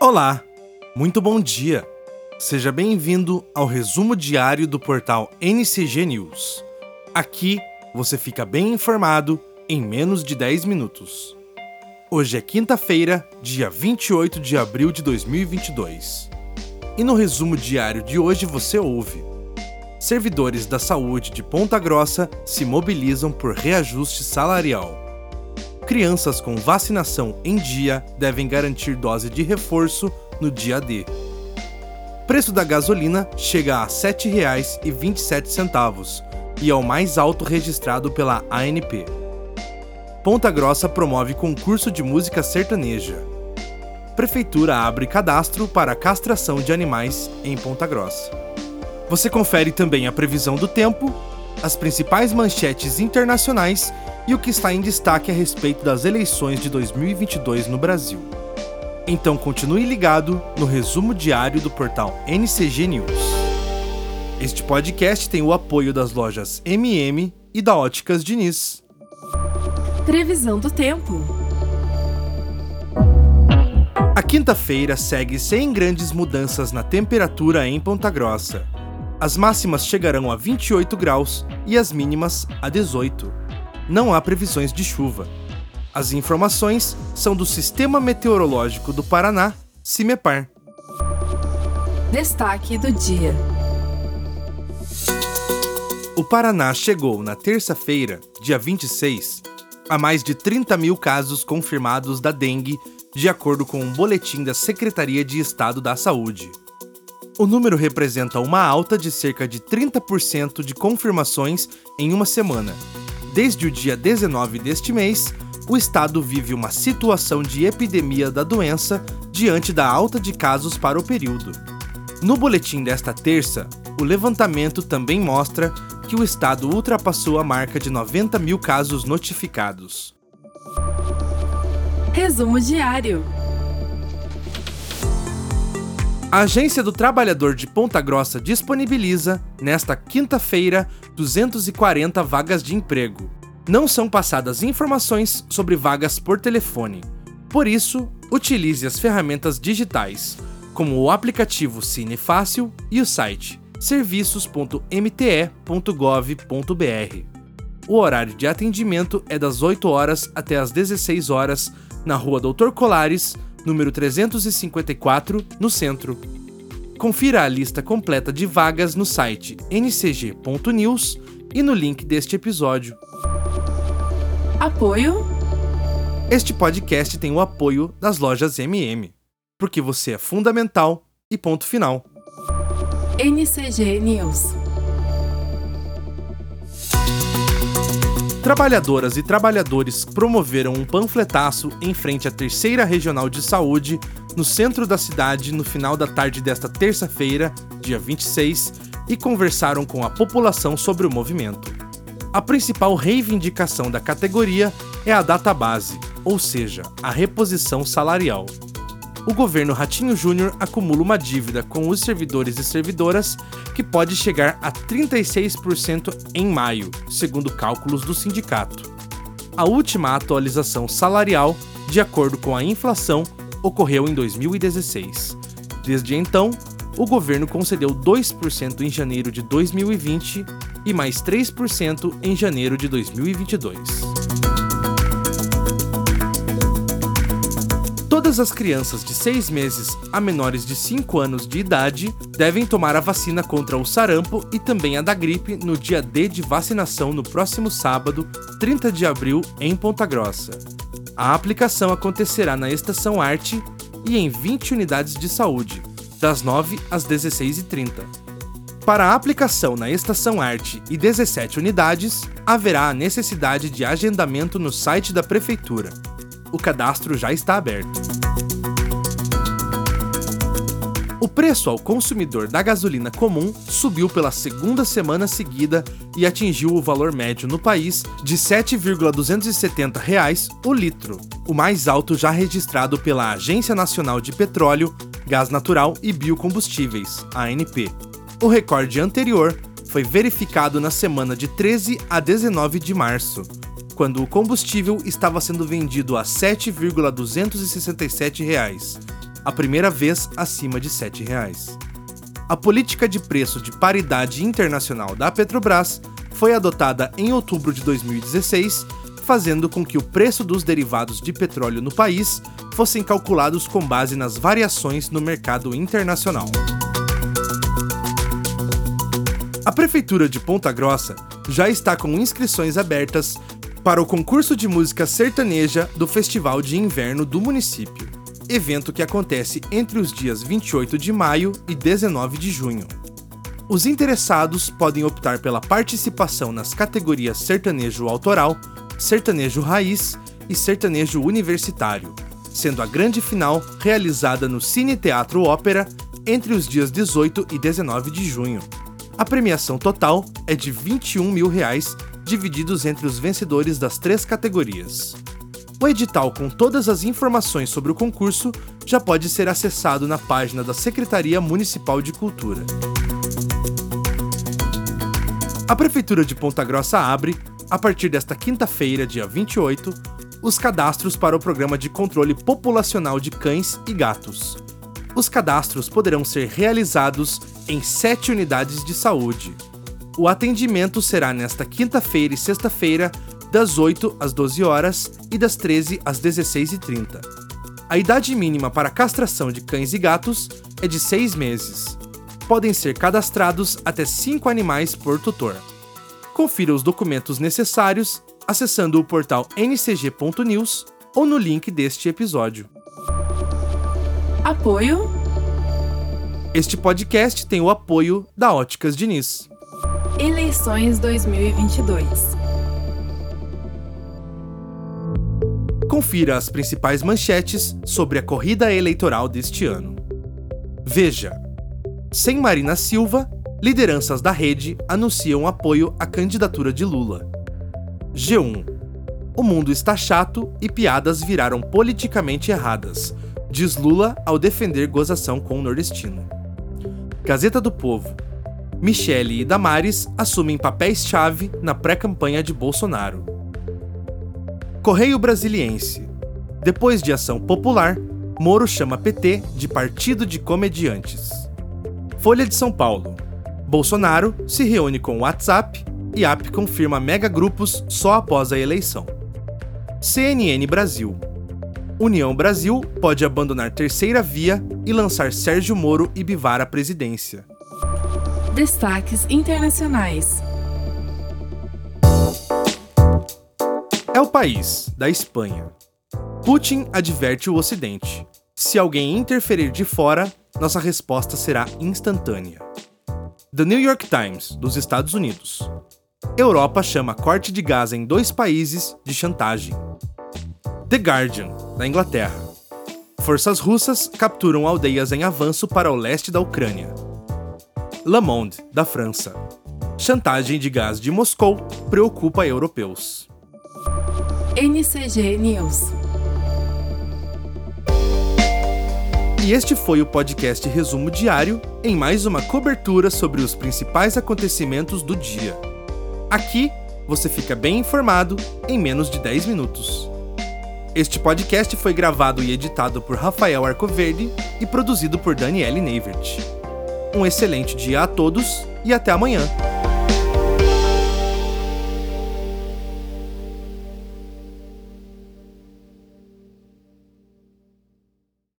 Olá, muito bom dia. Seja bem-vindo ao resumo diário do portal NCG News. Aqui você fica bem informado em menos de 10 minutos. Hoje é quinta-feira, dia 28 de abril de 2022. E no resumo diário de hoje você ouve: Servidores da saúde de Ponta Grossa se mobilizam por reajuste salarial crianças com vacinação em dia devem garantir dose de reforço no dia D. Preço da gasolina chega a R$ 7,27 e é o mais alto registrado pela ANP. Ponta Grossa promove concurso de música sertaneja. Prefeitura abre cadastro para castração de animais em Ponta Grossa. Você confere também a previsão do tempo, as principais manchetes internacionais e o que está em destaque a respeito das eleições de 2022 no Brasil. Então continue ligado no resumo diário do portal NCG News. Este podcast tem o apoio das lojas MM e da Óticas Diniz. Previsão do tempo. A quinta-feira segue sem grandes mudanças na temperatura em Ponta Grossa. As máximas chegarão a 28 graus e as mínimas a 18 não há previsões de chuva. As informações são do Sistema Meteorológico do Paraná, CIMEPAR. Destaque do dia. O Paraná chegou na terça-feira, dia 26, a mais de 30 mil casos confirmados da dengue, de acordo com um boletim da Secretaria de Estado da Saúde. O número representa uma alta de cerca de 30% de confirmações em uma semana, Desde o dia 19 deste mês, o estado vive uma situação de epidemia da doença diante da alta de casos para o período. No boletim desta terça, o levantamento também mostra que o estado ultrapassou a marca de 90 mil casos notificados. Resumo diário. A Agência do Trabalhador de Ponta Grossa disponibiliza, nesta quinta-feira, 240 vagas de emprego. Não são passadas informações sobre vagas por telefone. Por isso, utilize as ferramentas digitais, como o aplicativo Cine Fácil e o site serviços.mte.gov.br. O horário de atendimento é das 8 horas até as 16 horas na Rua Doutor Colares, número 354, no centro. Confira a lista completa de vagas no site ncg.news e no link deste episódio. Apoio. Este podcast tem o apoio das lojas MM, porque você é fundamental e ponto final. NCG News. Trabalhadoras e trabalhadores promoveram um panfletaço em frente à Terceira Regional de Saúde, no centro da cidade, no final da tarde desta terça-feira, dia 26, e conversaram com a população sobre o movimento. A principal reivindicação da categoria é a data base, ou seja, a reposição salarial o governo Ratinho Júnior acumula uma dívida com os servidores e servidoras que pode chegar a 36% em maio, segundo cálculos do sindicato. A última atualização salarial, de acordo com a inflação, ocorreu em 2016. Desde então, o governo concedeu 2% em janeiro de 2020 e mais 3% em janeiro de 2022. Todas as crianças de 6 meses a menores de 5 anos de idade devem tomar a vacina contra o sarampo e também a da gripe no dia D de vacinação no próximo sábado, 30 de abril, em Ponta Grossa. A aplicação acontecerá na Estação Arte e em 20 unidades de saúde, das 9 às 16h30. Para a aplicação na Estação Arte e 17 unidades, haverá a necessidade de agendamento no site da Prefeitura o cadastro já está aberto. O preço ao consumidor da gasolina comum subiu pela segunda semana seguida e atingiu o valor médio no país de 7,270 reais o litro, o mais alto já registrado pela Agência Nacional de Petróleo, Gás Natural e Biocombustíveis, ANP. O recorde anterior foi verificado na semana de 13 a 19 de março, quando o combustível estava sendo vendido a 7,267 reais. a primeira vez acima de 7 reais. A política de preço de paridade internacional da Petrobras foi adotada em outubro de 2016, fazendo com que o preço dos derivados de petróleo no país fossem calculados com base nas variações no mercado internacional. A Prefeitura de Ponta Grossa já está com inscrições abertas para o concurso de música sertaneja do Festival de Inverno do município, evento que acontece entre os dias 28 de maio e 19 de junho. Os interessados podem optar pela participação nas categorias sertanejo autoral, sertanejo raiz e sertanejo universitário, sendo a grande final realizada no Cine Teatro Ópera entre os dias 18 e 19 de junho. A premiação total é de 21 mil reais, divididos entre os vencedores das três categorias. O edital com todas as informações sobre o concurso já pode ser acessado na página da Secretaria Municipal de Cultura. A Prefeitura de Ponta Grossa abre, a partir desta quinta-feira, dia 28, os cadastros para o Programa de Controle Populacional de Cães e Gatos. Os cadastros poderão ser realizados em sete unidades de saúde. O atendimento será nesta quinta-feira e sexta-feira, das 8 às 12 horas e das 13 às 16h30. A idade mínima para castração de cães e gatos é de 6 meses podem ser cadastrados até 5 animais por tutor. Confira os documentos necessários acessando o portal ncg.news ou no link deste episódio. Apoio. Este podcast tem o apoio da Óticas Diniz. Eleições 2022. Confira as principais manchetes sobre a corrida eleitoral deste ano. Veja sem Marina Silva, lideranças da rede anunciam apoio à candidatura de Lula. G1. O mundo está chato e piadas viraram politicamente erradas, diz Lula ao defender gozação com o nordestino. Gazeta do Povo. Michele e Damares assumem papéis-chave na pré-campanha de Bolsonaro. Correio Brasiliense. Depois de ação popular, Moro chama PT de Partido de Comediantes. Folha de São Paulo. Bolsonaro se reúne com o WhatsApp e app confirma megagrupos só após a eleição. CNN Brasil. União Brasil pode abandonar terceira via e lançar Sérgio Moro e Bivar à presidência. Destaques internacionais. É o país, da Espanha. Putin adverte o Ocidente. Se alguém interferir de fora, nossa resposta será instantânea. The New York Times, dos Estados Unidos. Europa chama corte de gás em dois países de chantagem. The Guardian, da Inglaterra. Forças russas capturam aldeias em avanço para o leste da Ucrânia. Le Monde, da França. Chantagem de gás de Moscou preocupa europeus. NCG News. E este foi o podcast Resumo Diário em mais uma cobertura sobre os principais acontecimentos do dia. Aqui você fica bem informado em menos de 10 minutos. Este podcast foi gravado e editado por Rafael Arcoverde e produzido por Daniele Neivert. Um excelente dia a todos e até amanhã!